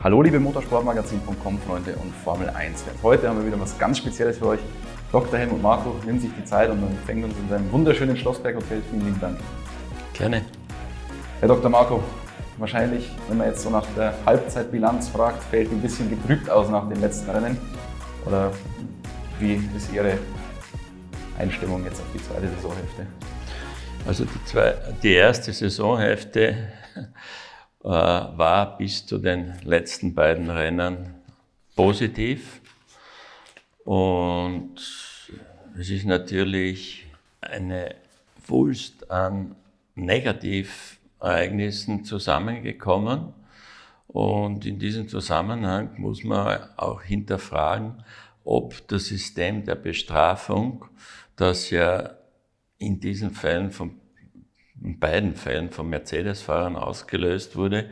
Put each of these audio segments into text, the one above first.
Hallo liebe Motorsportmagazin.com Freunde und Formel 1 Fans. Heute haben wir wieder was ganz Spezielles für euch. Dr. Helmut Marko nimmt sich die Zeit und empfängt uns in seinem wunderschönen Schlossberg Hotel. Vielen lieben Dank. Gerne. Herr Dr. Marko, wahrscheinlich, wenn man jetzt so nach der Halbzeitbilanz fragt, fällt ein bisschen getrübt aus nach den letzten Rennen. Oder wie ist Ihre Einstimmung jetzt auf die zweite Saisonhälfte? Also die, zwei, die erste Saisonhälfte war bis zu den letzten beiden Rennen positiv. Und es ist natürlich eine Wulst an Negativereignissen zusammengekommen. Und in diesem Zusammenhang muss man auch hinterfragen, ob das System der Bestrafung, das ja in diesen Fällen von in beiden Fällen von Mercedes-Fahrern ausgelöst wurde,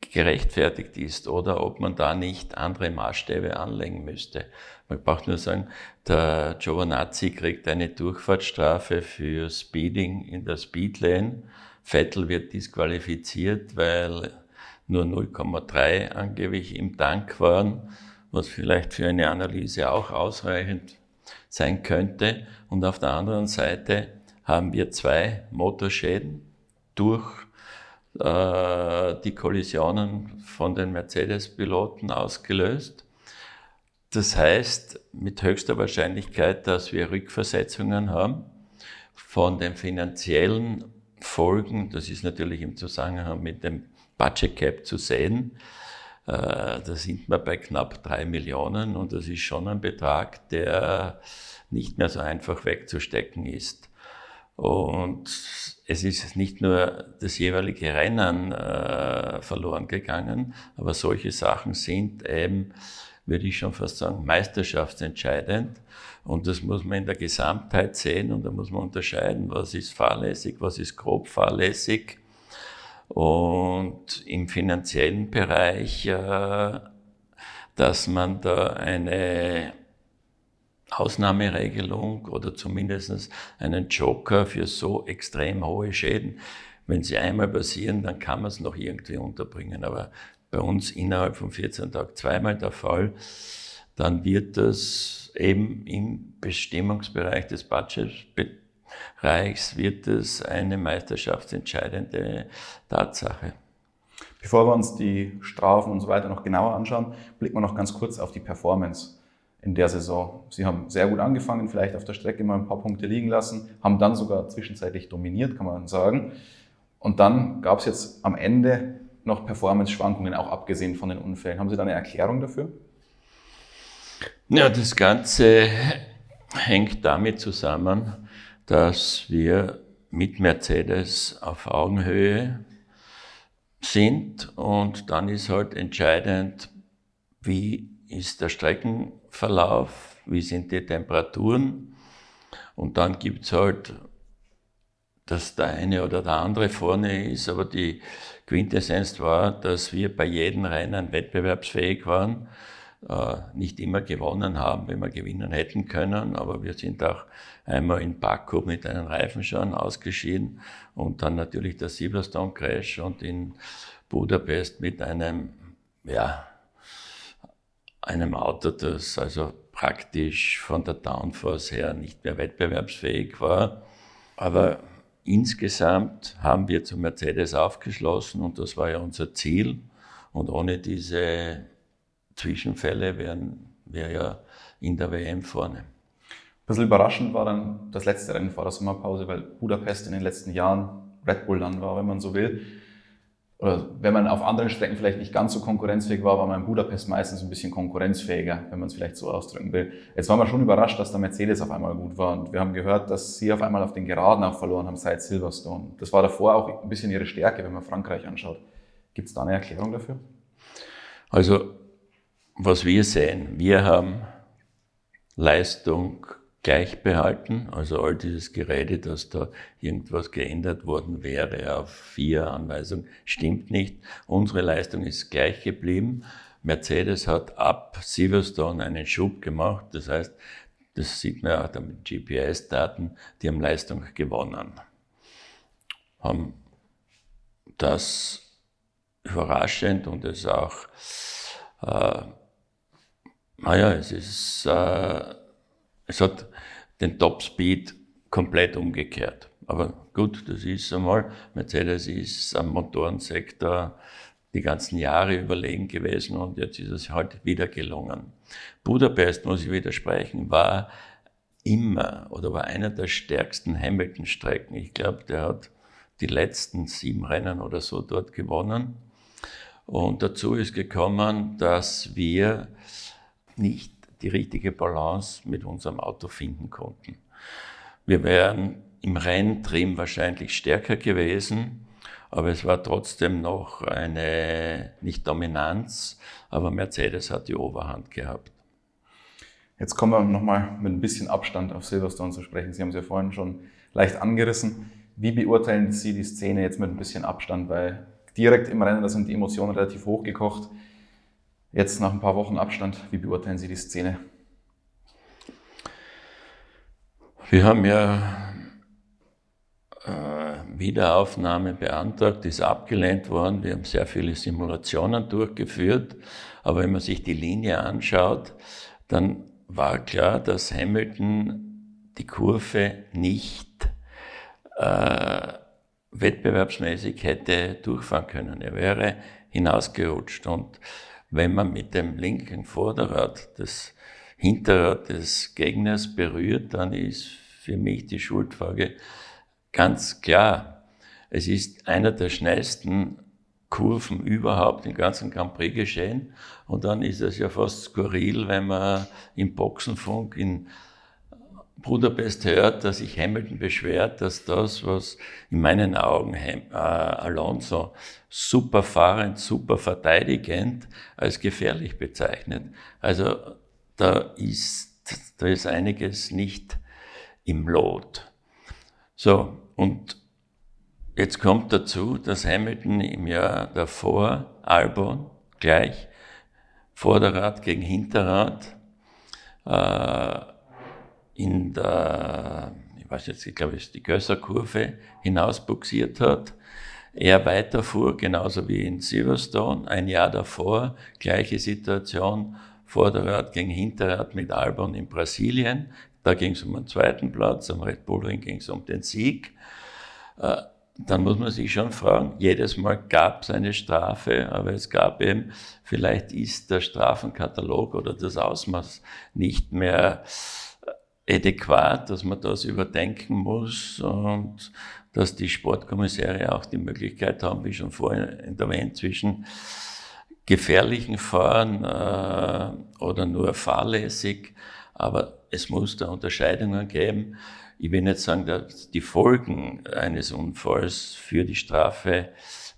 gerechtfertigt ist oder ob man da nicht andere Maßstäbe anlegen müsste. Man braucht nur sagen, der Giovanazzi kriegt eine Durchfahrtsstrafe für Speeding in der Speedlane. Vettel wird disqualifiziert, weil nur 0,3 angeblich im Tank waren, was vielleicht für eine Analyse auch ausreichend sein könnte. Und auf der anderen Seite haben wir zwei Motorschäden durch äh, die Kollisionen von den Mercedes-Piloten ausgelöst. Das heißt mit höchster Wahrscheinlichkeit, dass wir Rückversetzungen haben von den finanziellen Folgen. Das ist natürlich im Zusammenhang mit dem Budget Cap zu sehen. Äh, da sind wir bei knapp drei Millionen und das ist schon ein Betrag, der nicht mehr so einfach wegzustecken ist. Und es ist nicht nur das jeweilige Rennen äh, verloren gegangen, aber solche Sachen sind eben, würde ich schon fast sagen, meisterschaftsentscheidend. Und das muss man in der Gesamtheit sehen und da muss man unterscheiden, was ist fahrlässig, was ist grob fahrlässig. Und im finanziellen Bereich, äh, dass man da eine Ausnahmeregelung oder zumindest einen Joker für so extrem hohe Schäden. Wenn sie einmal passieren, dann kann man es noch irgendwie unterbringen. Aber bei uns innerhalb von 14 Tagen zweimal der Fall, dann wird das eben im Bestimmungsbereich des Budgetbereichs wird es eine meisterschaftsentscheidende Tatsache. Bevor wir uns die Strafen und so weiter noch genauer anschauen, blicken wir noch ganz kurz auf die Performance in der Saison. Sie haben sehr gut angefangen, vielleicht auf der Strecke mal ein paar Punkte liegen lassen, haben dann sogar zwischenzeitlich dominiert, kann man sagen. Und dann gab es jetzt am Ende noch Performance-Schwankungen, auch abgesehen von den Unfällen. Haben Sie da eine Erklärung dafür? Ja, das Ganze hängt damit zusammen, dass wir mit Mercedes auf Augenhöhe sind und dann ist halt entscheidend, wie ist der Streckenverlauf, wie sind die Temperaturen? Und dann gibt es halt, dass der eine oder der andere vorne ist, aber die Quintessenz war, dass wir bei jedem Rennen wettbewerbsfähig waren, äh, nicht immer gewonnen haben, wenn wir gewinnen hätten können, aber wir sind auch einmal in Baku mit einem Reifenschaden ausgeschieden und dann natürlich der Silverstone Crash und in Budapest mit einem, ja, einem Auto, das also praktisch von der Downforce her nicht mehr wettbewerbsfähig war. Aber insgesamt haben wir zu Mercedes aufgeschlossen und das war ja unser Ziel. Und ohne diese Zwischenfälle wären wir ja in der WM vorne. Ein bisschen überraschend war dann das letzte Rennen vor der Sommerpause, weil Budapest in den letzten Jahren Red Bull dann war, wenn man so will oder wenn man auf anderen Strecken vielleicht nicht ganz so konkurrenzfähig war, war man in Budapest meistens ein bisschen konkurrenzfähiger, wenn man es vielleicht so ausdrücken will. Jetzt waren wir schon überrascht, dass der Mercedes auf einmal gut war. Und wir haben gehört, dass sie auf einmal auf den Geraden auch verloren haben seit Silverstone. Das war davor auch ein bisschen ihre Stärke, wenn man Frankreich anschaut. Gibt es da eine Erklärung dafür? Also, was wir sehen, wir haben Leistung gleich behalten. Also all dieses Gerede, dass da irgendwas geändert worden wäre auf vier Anweisungen, stimmt nicht. Unsere Leistung ist gleich geblieben. Mercedes hat ab Silverstone einen Schub gemacht. Das heißt, das sieht man auch mit GPS-Daten, die haben Leistung gewonnen. Haben das überraschend und es auch, äh, naja, es ist, äh, es hat den Topspeed komplett umgekehrt. Aber gut, das ist einmal, Mercedes ist am Motorensektor die ganzen Jahre überlegen gewesen und jetzt ist es halt wieder gelungen. Budapest, muss ich widersprechen, war immer oder war einer der stärksten Hamilton-Strecken. Ich glaube, der hat die letzten sieben Rennen oder so dort gewonnen. Und dazu ist gekommen, dass wir nicht die richtige Balance mit unserem Auto finden konnten. Wir wären im Renntrim wahrscheinlich stärker gewesen, aber es war trotzdem noch eine, nicht Dominanz, aber Mercedes hat die Oberhand gehabt. Jetzt kommen wir nochmal mit ein bisschen Abstand auf Silverstone zu sprechen. Sie haben es ja vorhin schon leicht angerissen. Wie beurteilen Sie die Szene jetzt mit ein bisschen Abstand? Weil direkt im Rennen, da sind die Emotionen relativ hochgekocht. Jetzt nach ein paar Wochen Abstand, wie beurteilen Sie die Szene? Wir haben ja äh, Wiederaufnahme beantragt, ist abgelehnt worden. Wir haben sehr viele Simulationen durchgeführt. Aber wenn man sich die Linie anschaut, dann war klar, dass Hamilton die Kurve nicht äh, wettbewerbsmäßig hätte durchfahren können. Er wäre hinausgerutscht. Und wenn man mit dem linken Vorderrad das Hinterrad des Gegners berührt, dann ist für mich die Schuldfrage ganz klar. Es ist einer der schnellsten Kurven überhaupt im ganzen Grand Prix geschehen. Und dann ist es ja fast skurril, wenn man im Boxenfunk in Budapest hört, dass sich Hamilton beschwert, dass das, was in meinen Augen äh, Alonso super fahrend, super verteidigend als gefährlich bezeichnet. Also da ist, da ist einiges nicht im Lot. So, und jetzt kommt dazu, dass Hamilton im Jahr davor, Albon, gleich, Vorderrad gegen Hinterrad, äh, in der, ich weiß jetzt, ich glaube, es ist die Gösser-Kurve hinausbuxiert hat. Er weiterfuhr, genauso wie in Silverstone, ein Jahr davor, gleiche Situation, Vorderrad gegen Hinterrad mit Albon in Brasilien. Da ging es um den zweiten Platz, am Red Bull Ring ging es um den Sieg. Äh, dann muss man sich schon fragen, jedes Mal gab es eine Strafe, aber es gab eben, vielleicht ist der Strafenkatalog oder das Ausmaß nicht mehr adäquat, dass man das überdenken muss und dass die Sportkommissare auch die Möglichkeit haben, wie schon vorhin erwähnt, zwischen gefährlichen Fahren äh, oder nur fahrlässig, aber es muss da Unterscheidungen geben. Ich will nicht sagen, dass die Folgen eines Unfalls für die Strafe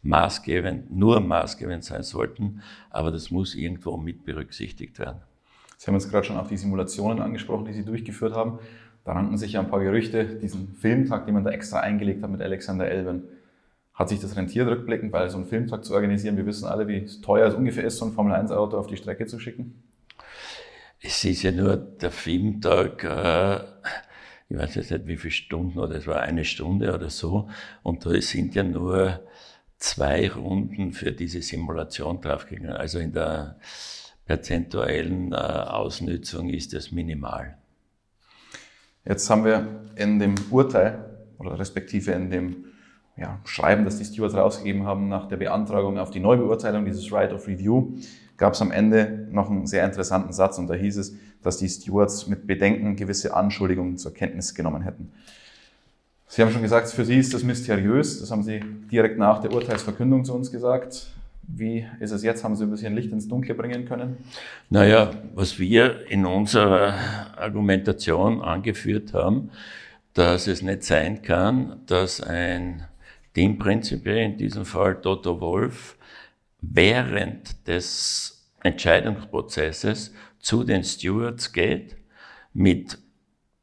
maßgebend, nur maßgebend sein sollten, aber das muss irgendwo mit berücksichtigt werden. Sie haben jetzt gerade schon auch die Simulationen angesprochen, die Sie durchgeführt haben. Da ranken sich ja ein paar Gerüchte, diesen Filmtag, den man da extra eingelegt hat mit Alexander Elben. Hat sich das rentiert rückblickend, weil so einen Filmtag zu organisieren, wir wissen alle, wie teuer es ungefähr ist, so ein Formel-1-Auto auf die Strecke zu schicken? Es ist ja nur der Filmtag, äh, ich weiß jetzt nicht wie viele Stunden, oder es war eine Stunde oder so, und da sind ja nur zwei Runden für diese Simulation draufgegangen. Also in der perzentuellen äh, Ausnützung ist das minimal. Jetzt haben wir in dem Urteil oder respektive in dem ja, Schreiben, das die Stewards rausgegeben haben nach der Beantragung auf die Neubeurteilung dieses Right of Review, gab es am Ende noch einen sehr interessanten Satz und da hieß es, dass die Stewards mit Bedenken gewisse Anschuldigungen zur Kenntnis genommen hätten. Sie haben schon gesagt, für Sie ist das mysteriös. Das haben Sie direkt nach der Urteilsverkündung zu uns gesagt. Wie ist es jetzt? Haben Sie ein bisschen Licht ins Dunkle bringen können? Naja, was wir in unserer Argumentation angeführt haben, dass es nicht sein kann, dass ein Teamprinzipier, in diesem Fall Toto Wolf, während des Entscheidungsprozesses zu den Stewards geht mit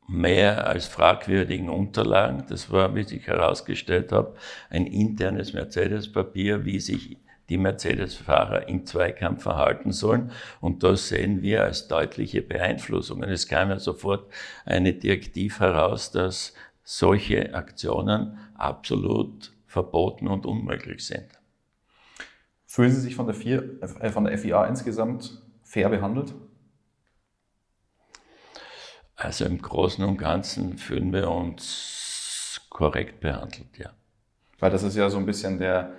mehr als fragwürdigen Unterlagen. Das war, wie sich herausgestellt habe, ein internes Mercedes-Papier, wie sich die Mercedes-Fahrer im Zweikampf verhalten sollen. Und das sehen wir als deutliche Beeinflussung. Und es kam ja sofort eine Direktiv heraus, dass solche Aktionen absolut verboten und unmöglich sind. Fühlen Sie sich von der, äh, von der FIA insgesamt fair behandelt? Also im Großen und Ganzen fühlen wir uns korrekt behandelt, ja. Weil das ist ja so ein bisschen der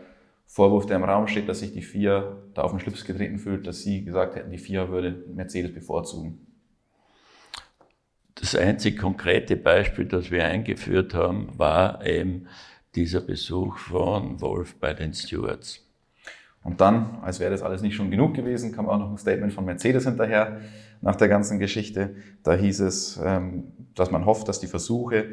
Vorwurf, der im Raum steht, dass sich die FIA da auf den Schlips getreten fühlt, dass Sie gesagt hätten, die FIA würde Mercedes bevorzugen. Das einzig konkrete Beispiel, das wir eingeführt haben, war eben dieser Besuch von Wolf bei den Stewards. Und dann, als wäre das alles nicht schon genug gewesen, kam auch noch ein Statement von Mercedes hinterher nach der ganzen Geschichte. Da hieß es, ähm, dass man hofft, dass die Versuche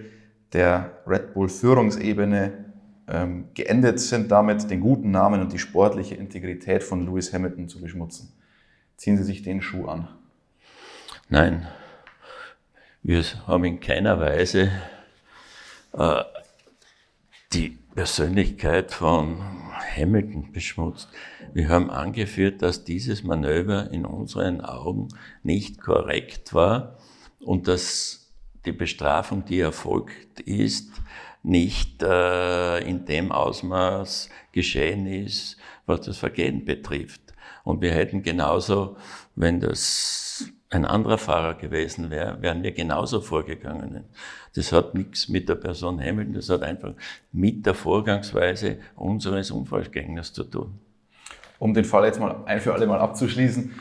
der Red Bull-Führungsebene ähm, geendet sind, damit den guten Namen und die sportliche Integrität von Lewis Hamilton zu beschmutzen. Ziehen Sie sich den Schuh an? Nein, wir haben in keiner Weise äh, die Persönlichkeit von Hamilton beschmutzt. Wir haben angeführt, dass dieses Manöver in unseren Augen nicht korrekt war und dass die Bestrafung, die erfolgt ist, nicht äh, in dem Ausmaß geschehen ist, was das Vergehen betrifft. Und wir hätten genauso, wenn das ein anderer Fahrer gewesen wäre, wären wir genauso vorgegangen. Das hat nichts mit der Person Hamilton, das hat einfach mit der Vorgangsweise unseres Unfallgegners zu tun. Um den Fall jetzt mal ein für alle Mal abzuschließen,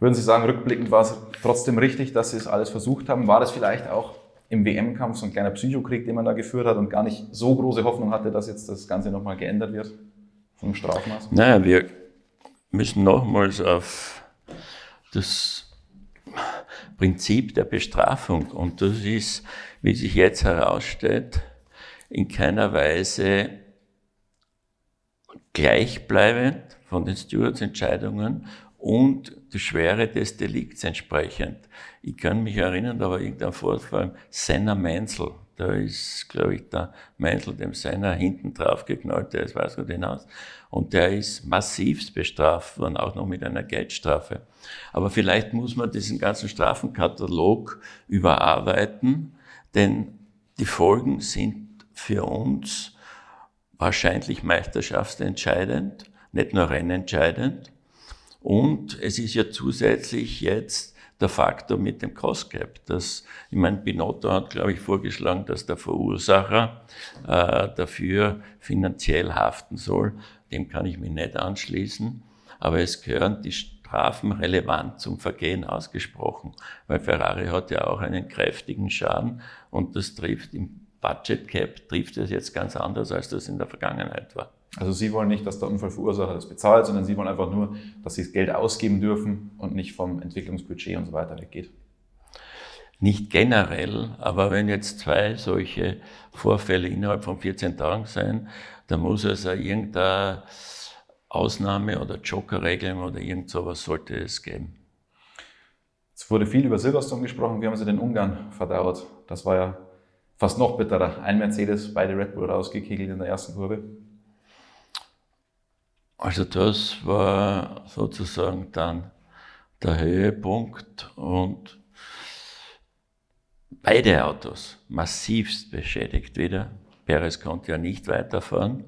würden Sie sagen, rückblickend war es trotzdem richtig, dass Sie es alles versucht haben? War das vielleicht auch im WM-Kampf so ein kleiner Psychokrieg, den man da geführt hat und gar nicht so große Hoffnung hatte, dass jetzt das Ganze nochmal geändert wird vom Strafmaß? Naja, wir müssen nochmals auf das Prinzip der Bestrafung. Und das ist, wie sich jetzt herausstellt, in keiner Weise gleichbleibend von den Stewards-Entscheidungen und die Schwere des Delikts entsprechend. Ich kann mich erinnern, da war irgendein Vorfall, Senna Menzel, da ist, glaube ich, der Menzel dem Senna hinten drauf geknallt, der ist weiß Gott hinaus. Und der ist massivst bestraft worden, auch noch mit einer Geldstrafe. Aber vielleicht muss man diesen ganzen Strafenkatalog überarbeiten, denn die Folgen sind für uns wahrscheinlich meisterschaftsentscheidend, nicht nur rennentscheidend. Und es ist ja zusätzlich jetzt der Faktor mit dem Cost Cap. Das, ich meine, Binotto hat, glaube ich, vorgeschlagen, dass der Verursacher äh, dafür finanziell haften soll. Dem kann ich mich nicht anschließen. Aber es gehören die Strafen relevant zum Vergehen ausgesprochen, weil Ferrari hat ja auch einen kräftigen Schaden und das trifft im Budget Cap trifft es jetzt ganz anders, als das in der Vergangenheit war. Also Sie wollen nicht, dass der Unfallverursacher das bezahlt, sondern Sie wollen einfach nur, dass Sie das Geld ausgeben dürfen und nicht vom Entwicklungsbudget und so weiter weggeht. Nicht generell, aber wenn jetzt zwei solche Vorfälle innerhalb von 14 Tagen sein, dann muss es also irgendeine Ausnahme oder Jokerregelung oder irgend sowas sollte es geben. Es wurde viel über Silverstone gesprochen. Wie haben Sie den Ungarn verdauert? Das war ja fast noch bitterer. Ein Mercedes, beide Red Bull rausgekegelt in der ersten Kurve. Also das war sozusagen dann der Höhepunkt und beide Autos massivst beschädigt wieder. Perez konnte ja nicht weiterfahren.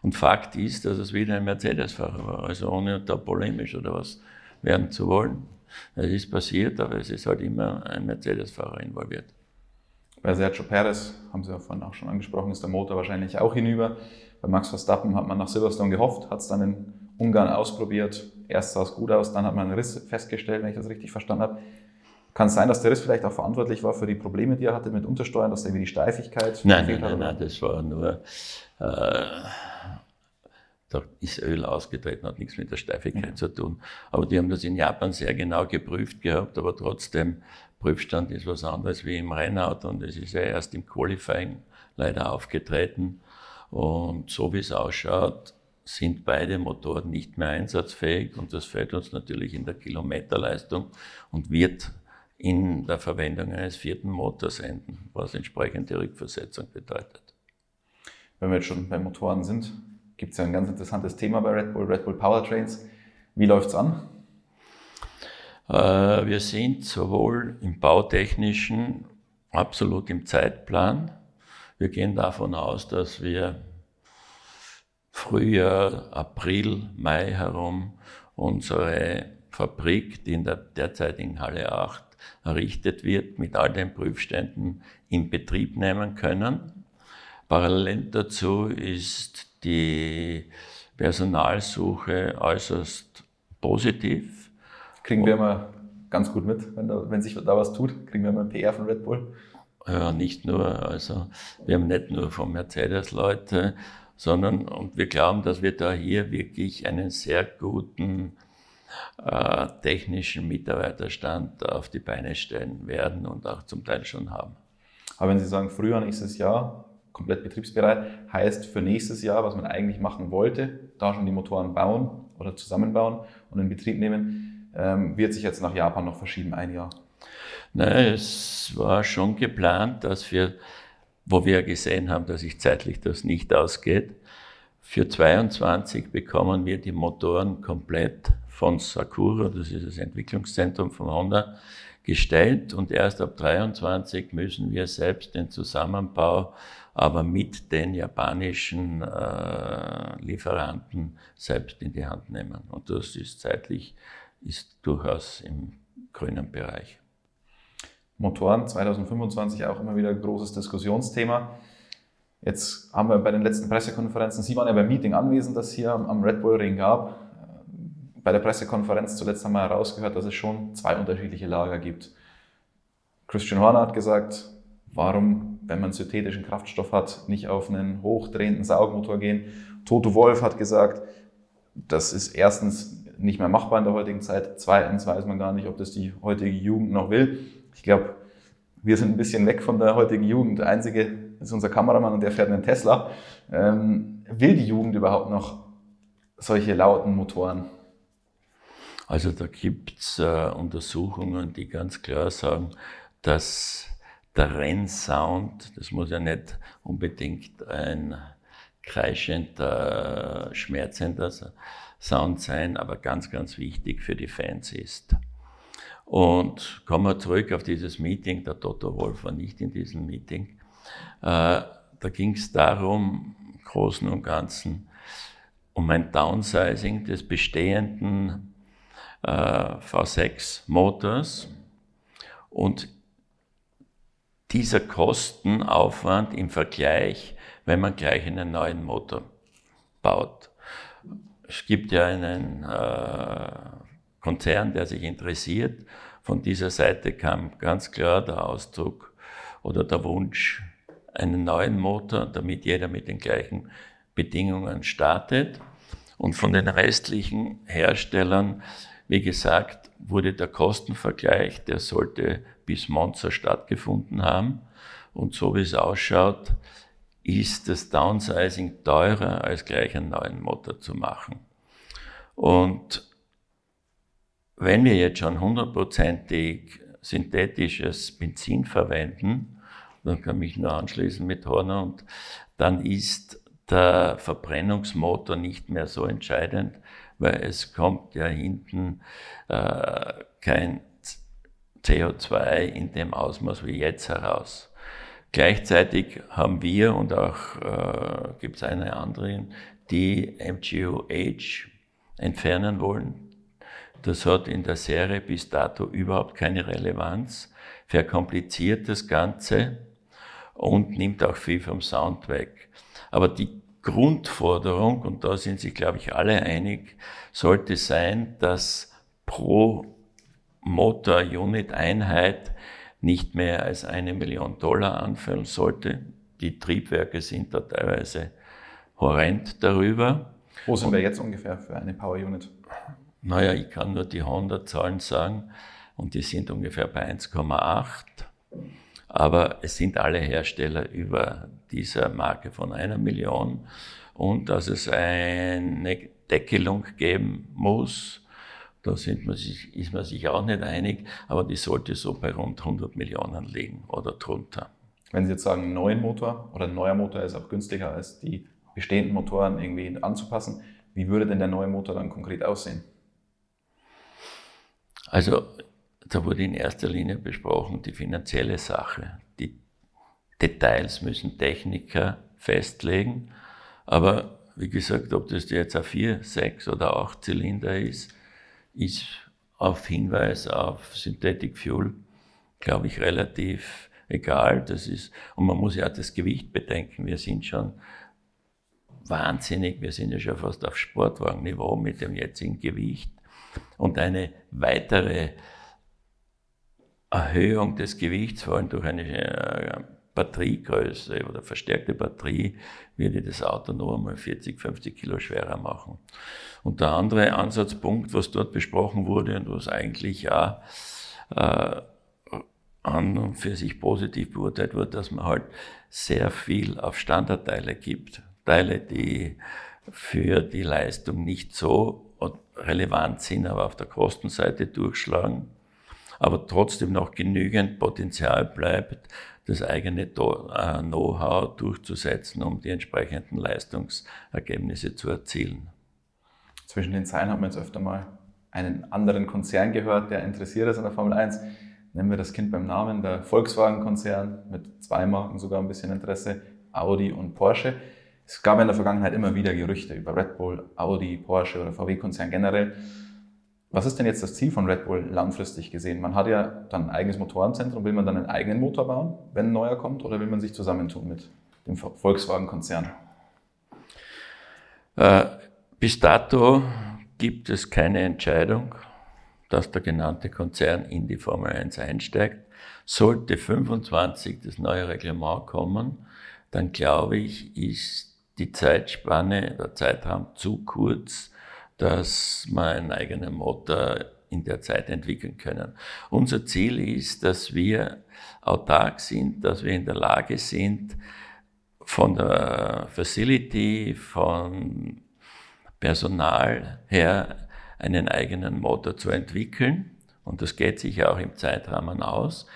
Und Fakt ist, dass es wieder ein Mercedes-Fahrer war, also ohne da polemisch oder was werden zu wollen. Es ist passiert, aber es ist halt immer ein Mercedes-Fahrer involviert. Bei Sergio Perez, haben Sie ja vorhin auch schon angesprochen, ist der Motor wahrscheinlich auch hinüber. Bei Max Verstappen hat man nach Silverstone gehofft, hat es dann in Ungarn ausprobiert. Erst sah es gut aus, dann hat man einen Riss festgestellt, wenn ich das richtig verstanden habe. Kann es sein, dass der Riss vielleicht auch verantwortlich war für die Probleme, die er hatte mit Untersteuern, dass irgendwie die Steifigkeit Nein, nein, nein, nein, das war nur, äh, da ist Öl ausgetreten, hat nichts mit der Steifigkeit ja. zu tun. Aber die haben das in Japan sehr genau geprüft gehabt, aber trotzdem, Prüfstand ist was anderes wie im Rennauto und es ist ja erst im Qualifying leider aufgetreten. Und so wie es ausschaut, sind beide Motoren nicht mehr einsatzfähig und das fällt uns natürlich in der Kilometerleistung und wird in der Verwendung eines vierten Motors enden, was entsprechende Rückversetzung bedeutet. Wenn wir jetzt schon bei Motoren sind, gibt es ja ein ganz interessantes Thema bei Red Bull, Red Bull Powertrains. Wie läuft es an? Äh, wir sind sowohl im bautechnischen absolut im Zeitplan, wir gehen davon aus, dass wir Frühjahr, April, Mai herum unsere Fabrik, die in der derzeitigen Halle 8 errichtet wird, mit all den Prüfständen in Betrieb nehmen können. Parallel dazu ist die Personalsuche äußerst positiv. Kriegen wir immer ganz gut mit, wenn, da, wenn sich da was tut, kriegen wir immer PR von Red Bull. Ja, nicht nur, also wir haben nicht nur von Mercedes Leute, sondern und wir glauben, dass wir da hier wirklich einen sehr guten äh, technischen Mitarbeiterstand auf die Beine stellen werden und auch zum Teil schon haben. Aber wenn Sie sagen, früher nächstes Jahr komplett betriebsbereit, heißt für nächstes Jahr, was man eigentlich machen wollte, da schon die Motoren bauen oder zusammenbauen und in Betrieb nehmen, ähm, wird sich jetzt nach Japan noch verschieben, ein Jahr. Nein, es war schon geplant, dass wir wo wir gesehen haben, dass sich zeitlich das nicht ausgeht. Für 22 bekommen wir die Motoren komplett von Sakura, das ist das Entwicklungszentrum von Honda, gestellt und erst ab 23 müssen wir selbst den Zusammenbau, aber mit den japanischen äh, Lieferanten selbst in die Hand nehmen. Und das ist zeitlich ist durchaus im grünen Bereich. Motoren 2025 auch immer wieder ein großes Diskussionsthema. Jetzt haben wir bei den letzten Pressekonferenzen, Sie waren ja beim Meeting anwesend, das hier am Red Bull Ring gab. Bei der Pressekonferenz zuletzt haben wir herausgehört, dass es schon zwei unterschiedliche Lager gibt. Christian Horner hat gesagt, warum, wenn man synthetischen Kraftstoff hat, nicht auf einen hochdrehenden Saugmotor gehen. Toto Wolf hat gesagt, das ist erstens nicht mehr machbar in der heutigen Zeit. Zweitens weiß man gar nicht, ob das die heutige Jugend noch will. Ich glaube, wir sind ein bisschen weg von der heutigen Jugend. Der einzige ist unser Kameramann und der fährt einen Tesla. Ähm, will die Jugend überhaupt noch solche lauten Motoren? Also da gibt es äh, Untersuchungen, die ganz klar sagen, dass der Rennsound, das muss ja nicht unbedingt ein kreischender, schmerzender Sound sein, aber ganz, ganz wichtig für die Fans ist. Und kommen wir zurück auf dieses Meeting. Der Toto Wolf war nicht in diesem Meeting. Äh, da ging es darum, im Großen und Ganzen, um ein Downsizing des bestehenden äh, V6-Motors und dieser Kostenaufwand im Vergleich, wenn man gleich einen neuen Motor baut. Es gibt ja einen äh, Konzern, der sich interessiert. Von dieser Seite kam ganz klar der Ausdruck oder der Wunsch, einen neuen Motor, damit jeder mit den gleichen Bedingungen startet. Und von den restlichen Herstellern, wie gesagt, wurde der Kostenvergleich, der sollte bis Monza stattgefunden haben. Und so wie es ausschaut, ist das Downsizing teurer, als gleich einen neuen Motor zu machen. Und wenn wir jetzt schon hundertprozentig synthetisches Benzin verwenden, dann kann ich nur anschließen mit Horner und dann ist der Verbrennungsmotor nicht mehr so entscheidend, weil es kommt ja hinten äh, kein CO2 in dem Ausmaß wie jetzt heraus. Gleichzeitig haben wir und auch äh, gibt es eine andere, die MGOH entfernen wollen. Das hat in der Serie bis dato überhaupt keine Relevanz, verkompliziert das Ganze und nimmt auch viel vom Sound weg. Aber die Grundforderung, und da sind sich, glaube ich, alle einig, sollte sein, dass pro Motor-Unit-Einheit nicht mehr als eine Million Dollar anfallen sollte. Die Triebwerke sind da teilweise horrend darüber. Wo sind wir jetzt ungefähr für eine Power Unit? Naja, ich kann nur die Honda-Zahlen sagen und die sind ungefähr bei 1,8. Aber es sind alle Hersteller über dieser Marke von einer Million und dass es eine Deckelung geben muss, da man sich, ist man sich auch nicht einig, aber die sollte so bei rund 100 Millionen liegen oder drunter. Wenn Sie jetzt sagen, einen neuen Motor oder ein neuer Motor ist auch günstiger als die bestehenden Motoren irgendwie anzupassen, wie würde denn der neue Motor dann konkret aussehen? Also da wurde in erster Linie besprochen die finanzielle Sache. Die Details müssen Techniker festlegen, aber wie gesagt, ob das jetzt ein 4, 6 oder 8 Zylinder ist, ist auf Hinweis auf Synthetic Fuel, glaube ich, relativ egal. Das ist, und man muss ja auch das Gewicht bedenken. Wir sind schon wahnsinnig, wir sind ja schon fast auf Sportwagenniveau mit dem jetzigen Gewicht. Und eine weitere Erhöhung des Gewichts, vor allem durch eine äh, Batteriegröße oder verstärkte Batterie, würde das Auto noch einmal 40, 50 Kilo schwerer machen. Und der andere Ansatzpunkt, was dort besprochen wurde und was eigentlich auch äh, an und für sich positiv beurteilt wurde, dass man halt sehr viel auf Standardteile gibt. Teile, die für die Leistung nicht so relevant sind, aber auf der Kostenseite durchschlagen, aber trotzdem noch genügend Potenzial bleibt, das eigene äh, Know-how durchzusetzen, um die entsprechenden Leistungsergebnisse zu erzielen. Zwischen den Zeilen haben wir jetzt öfter mal einen anderen Konzern gehört, der interessiert ist an der Formel 1. Nennen wir das Kind beim Namen, der Volkswagen-Konzern mit zwei Marken sogar ein bisschen Interesse, Audi und Porsche. Es gab in der Vergangenheit immer wieder Gerüchte über Red Bull, Audi, Porsche oder VW-Konzern generell. Was ist denn jetzt das Ziel von Red Bull langfristig gesehen? Man hat ja dann ein eigenes Motorenzentrum. Will man dann einen eigenen Motor bauen, wenn ein neuer kommt, oder will man sich zusammentun mit dem Volkswagen-Konzern? Äh, bis dato gibt es keine Entscheidung, dass der genannte Konzern in die Formel 1 einsteigt. Sollte 25 das neue Reglement kommen, dann glaube ich, ist die Zeitspanne, der Zeitraum zu kurz, dass wir einen eigenen Motor in der Zeit entwickeln können. Unser Ziel ist, dass wir autark sind, dass wir in der Lage sind, von der Facility, von Personal her einen eigenen Motor zu entwickeln. Und das geht sich auch im Zeitrahmen aus.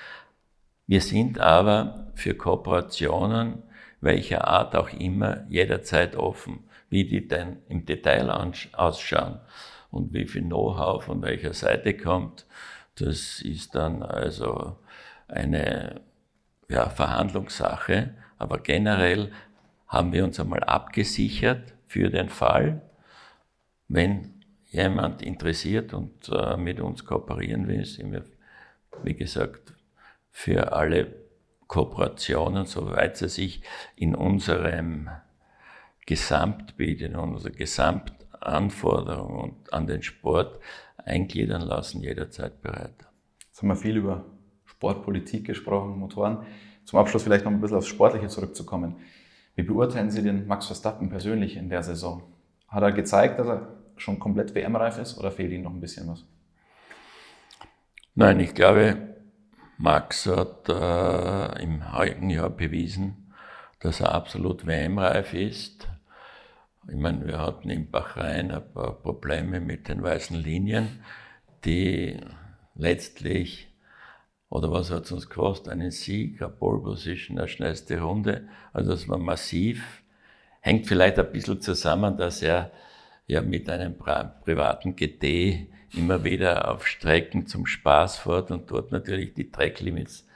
Wir sind aber für Kooperationen welcher Art auch immer, jederzeit offen, wie die denn im Detail ausschauen und wie viel Know-how von welcher Seite kommt. Das ist dann also eine ja, Verhandlungssache, aber generell haben wir uns einmal abgesichert für den Fall, wenn jemand interessiert und äh, mit uns kooperieren will, sind wir, wie gesagt, für alle Kooperationen, soweit sie sich in unserem Gesamtbild, in unserer Gesamtanforderung und an den Sport eingliedern lassen, jederzeit bereit. Jetzt haben wir viel über Sportpolitik gesprochen, Motoren. Zum Abschluss vielleicht noch ein bisschen aufs Sportliche zurückzukommen. Wie beurteilen Sie den Max Verstappen persönlich in der Saison? Hat er gezeigt, dass er schon komplett WM-reif ist oder fehlt ihm noch ein bisschen was? Nein, ich glaube, Max hat äh, im heutigen Jahr bewiesen, dass er absolut WM-reif ist. Ich meine, wir hatten in Bahrain ein paar Probleme mit den weißen Linien, die letztlich, oder was hat es uns gekostet, einen Sieg, eine Pole Position, eine schnellste Runde. Also das war massiv. Hängt vielleicht ein bisschen zusammen, dass er ja mit einem privaten GT immer wieder auf Strecken zum Spaß fährt und dort natürlich die Tracklimits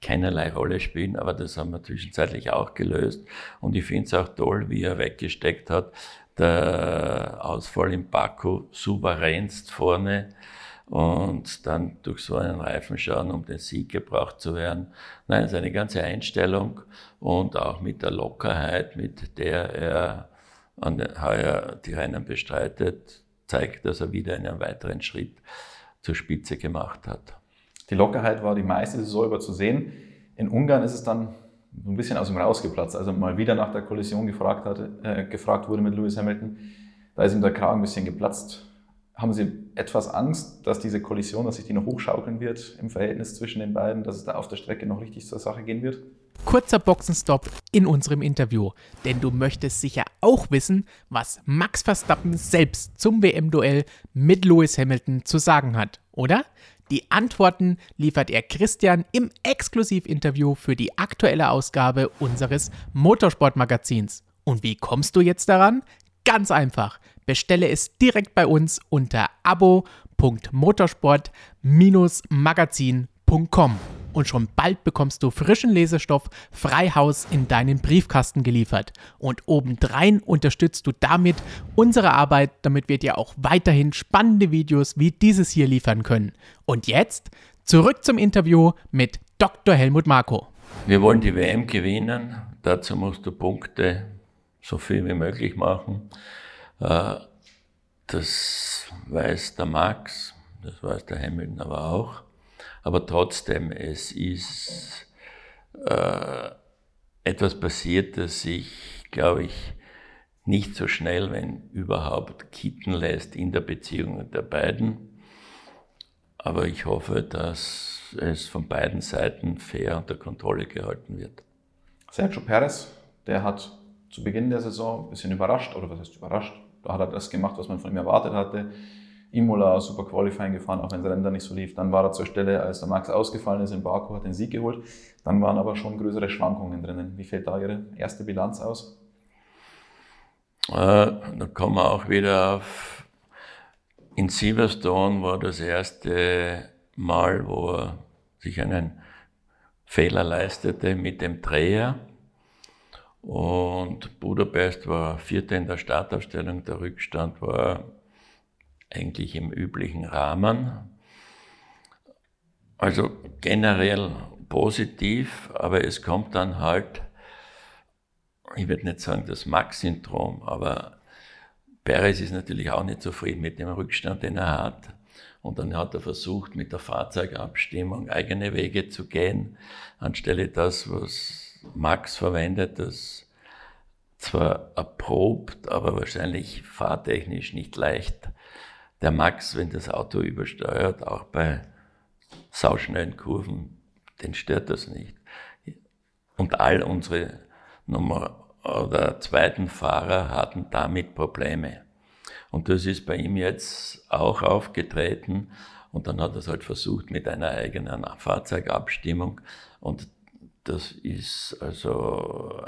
keinerlei Rolle spielen, aber das haben wir zwischenzeitlich auch gelöst. Und ich finde es auch toll, wie er weggesteckt hat. Der Ausfall im Baku souveränst vorne und dann durch so einen Reifenschaden, um den Sieg gebracht zu werden. Nein, seine ganze Einstellung und auch mit der Lockerheit, mit der er an den, heuer die Rennen bestreitet, zeigt, dass er wieder einen weiteren Schritt zur Spitze gemacht hat. Die Lockerheit war die meiste Saison über zu sehen. In Ungarn ist es dann ein bisschen aus ihm rausgeplatzt. Also mal wieder nach der Kollision gefragt, hatte, äh, gefragt wurde mit Lewis Hamilton. Da ist ihm der Kragen ein bisschen geplatzt. Haben Sie etwas Angst, dass diese Kollision, dass sich die noch hochschaukeln wird im Verhältnis zwischen den beiden, dass es da auf der Strecke noch richtig zur Sache gehen wird? Kurzer Boxenstopp in unserem Interview, denn du möchtest sicher auch wissen, was Max Verstappen selbst zum WM-Duell mit Lewis Hamilton zu sagen hat, oder? Die Antworten liefert er Christian im Exklusivinterview für die aktuelle Ausgabe unseres Motorsportmagazins. Und wie kommst du jetzt daran? Ganz einfach. Bestelle es direkt bei uns unter abo.motorsport-magazin.com. und schon bald bekommst du frischen Lesestoff frei Haus in deinen Briefkasten geliefert. Und obendrein unterstützt du damit unsere Arbeit, damit wir dir auch weiterhin spannende Videos wie dieses hier liefern können. Und jetzt zurück zum Interview mit Dr. Helmut Marko. Wir wollen die WM gewinnen. Dazu musst du Punkte so viel wie möglich machen. Äh, das weiß der Max, das weiß der Hamilton aber auch. Aber trotzdem, es ist äh, etwas passiert, das sich, glaube ich, nicht so schnell, wenn überhaupt, kitten lässt in der Beziehung der beiden. Aber ich hoffe, dass es von beiden Seiten fair unter Kontrolle gehalten wird. Sergio Perez, der hat zu Beginn der Saison ein bisschen überrascht, oder was heißt überrascht? Da hat er das gemacht, was man von ihm erwartet hatte. Imola super Qualifying gefahren, auch wenn sein Rennen nicht so lief. Dann war er zur Stelle, als der Max ausgefallen ist in Baku, hat den Sieg geholt. Dann waren aber schon größere Schwankungen drinnen. Wie fällt da Ihre erste Bilanz aus? Äh, da kommen wir auch wieder auf. In Silverstone war das erste Mal, wo er sich einen Fehler leistete mit dem Dreher. Und Budapest war Vierter in der Startaufstellung, der Rückstand war eigentlich im üblichen Rahmen. Also generell positiv, aber es kommt dann halt, ich würde nicht sagen das Max-Syndrom, aber Perez ist natürlich auch nicht zufrieden mit dem Rückstand, den er hat. Und dann hat er versucht, mit der Fahrzeugabstimmung eigene Wege zu gehen, anstelle das, was Max verwendet, das zwar erprobt, aber wahrscheinlich fahrtechnisch nicht leicht der Max, wenn das Auto übersteuert, auch bei sauschnellen Kurven, den stört das nicht. Und all unsere Nummer oder zweiten Fahrer hatten damit Probleme. Und das ist bei ihm jetzt auch aufgetreten. Und dann hat er es halt versucht mit einer eigenen Fahrzeugabstimmung. Und das ist also,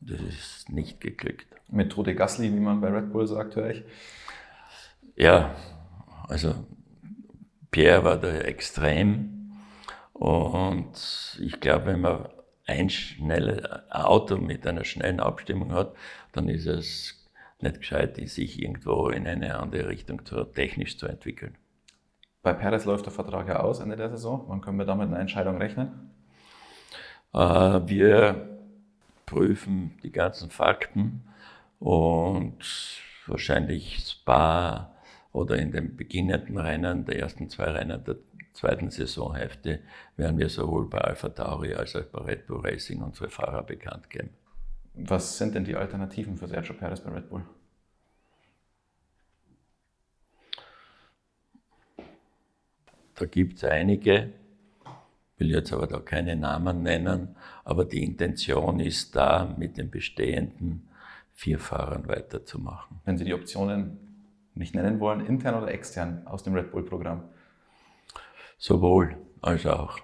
das ist nicht geglückt. Methode Gasly, wie man bei Red Bull sagt, höre ich. Ja, also Pierre war da extrem und ich glaube, wenn man ein schnelles Auto mit einer schnellen Abstimmung hat, dann ist es nicht gescheit, sich irgendwo in eine andere Richtung zu, technisch zu entwickeln. Bei Perez läuft der Vertrag ja aus Ende der Saison. Wann können wir damit eine Entscheidung rechnen? Äh, wir prüfen die ganzen Fakten und wahrscheinlich Spa oder in den beginnenden Rennen, der ersten zwei Rennen der zweiten Saisonhälfte, werden wir sowohl bei Alpha Tauri als auch bei Red Bull Racing unsere Fahrer bekannt geben. Was sind denn die Alternativen für Sergio Perez bei Red Bull? Da gibt es einige, will jetzt aber da keine Namen nennen, aber die Intention ist da, mit den bestehenden vier Fahrern weiterzumachen. Wenn Sie die Optionen nicht nennen wollen, intern oder extern aus dem Red Bull-Programm? Sowohl als auch.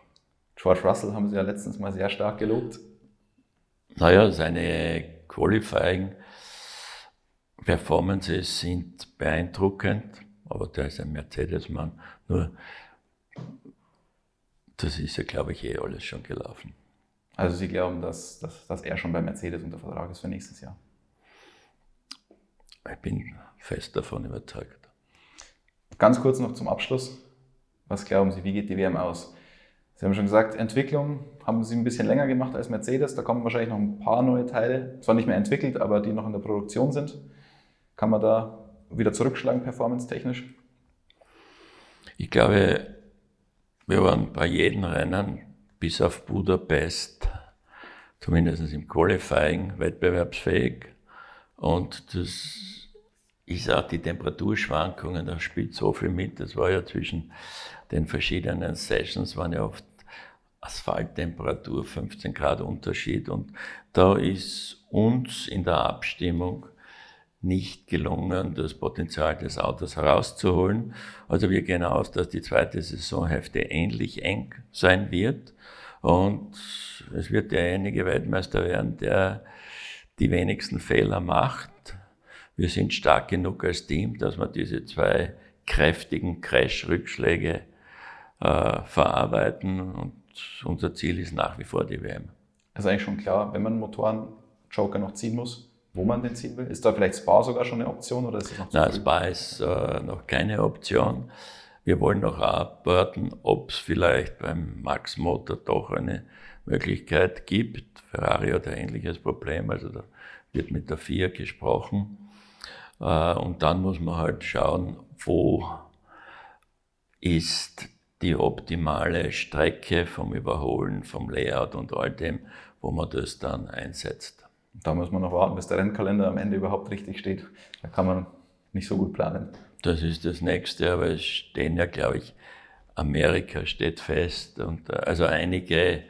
George Russell haben Sie ja letztens mal sehr stark gelobt. Naja, seine Qualifying-Performances sind beeindruckend, aber der ist ein Mercedes-Mann. Nur, das ist ja, glaube ich, eh alles schon gelaufen. Also Sie glauben, dass, dass, dass er schon bei Mercedes unter Vertrag ist für nächstes Jahr? Ich bin fest davon überzeugt. Ganz kurz noch zum Abschluss. Was glauben Sie, wie geht die WM aus? Sie haben schon gesagt, Entwicklung haben Sie ein bisschen länger gemacht als Mercedes. Da kommen wahrscheinlich noch ein paar neue Teile, zwar nicht mehr entwickelt, aber die noch in der Produktion sind. Kann man da wieder zurückschlagen, performance-technisch? Ich glaube, wir waren bei jedem Rennen bis auf Budapest, zumindest im Qualifying, wettbewerbsfähig. Und das ist auch die Temperaturschwankungen, da spielt so viel mit. Das war ja zwischen den verschiedenen Sessions, waren ja oft Asphalttemperatur, 15 Grad Unterschied. Und da ist uns in der Abstimmung nicht gelungen, das Potenzial des Autos herauszuholen. Also wir gehen aus, dass die zweite Saisonhälfte ähnlich eng sein wird. Und es wird derjenige Weltmeister werden, der die wenigsten Fehler macht wir sind stark genug als Team, dass wir diese zwei kräftigen Crash-Rückschläge äh, verarbeiten und unser Ziel ist nach wie vor die WM. Also eigentlich schon klar, wenn man Motoren Joker noch ziehen muss, wo man den ziehen will? Ist da vielleicht Spa sogar schon eine Option oder ist es noch zu Nein, früh? Spa ist äh, noch keine Option. Wir wollen noch abwarten, ob es vielleicht beim Max Motor doch eine Möglichkeit gibt. Ferrari hat ein ähnliches Problem, also da wird mit der FIA gesprochen. Äh, und dann muss man halt schauen, wo ist die optimale Strecke vom Überholen, vom Layout und all dem, wo man das dann einsetzt. Da muss man noch warten, bis der Rennkalender am Ende überhaupt richtig steht. Da kann man nicht so gut planen. Das ist das Nächste, aber es stehen ja, glaube ich, Amerika steht fest und äh, also einige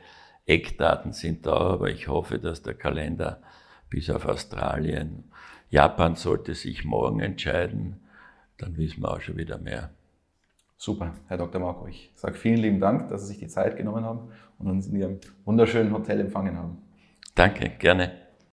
Eckdaten sind da, aber ich hoffe, dass der Kalender bis auf Australien, Japan sollte sich morgen entscheiden, dann wissen wir auch schon wieder mehr. Super, Herr Dr. Marco. Ich sage vielen lieben Dank, dass Sie sich die Zeit genommen haben und uns in Ihrem wunderschönen Hotel empfangen haben. Danke, gerne.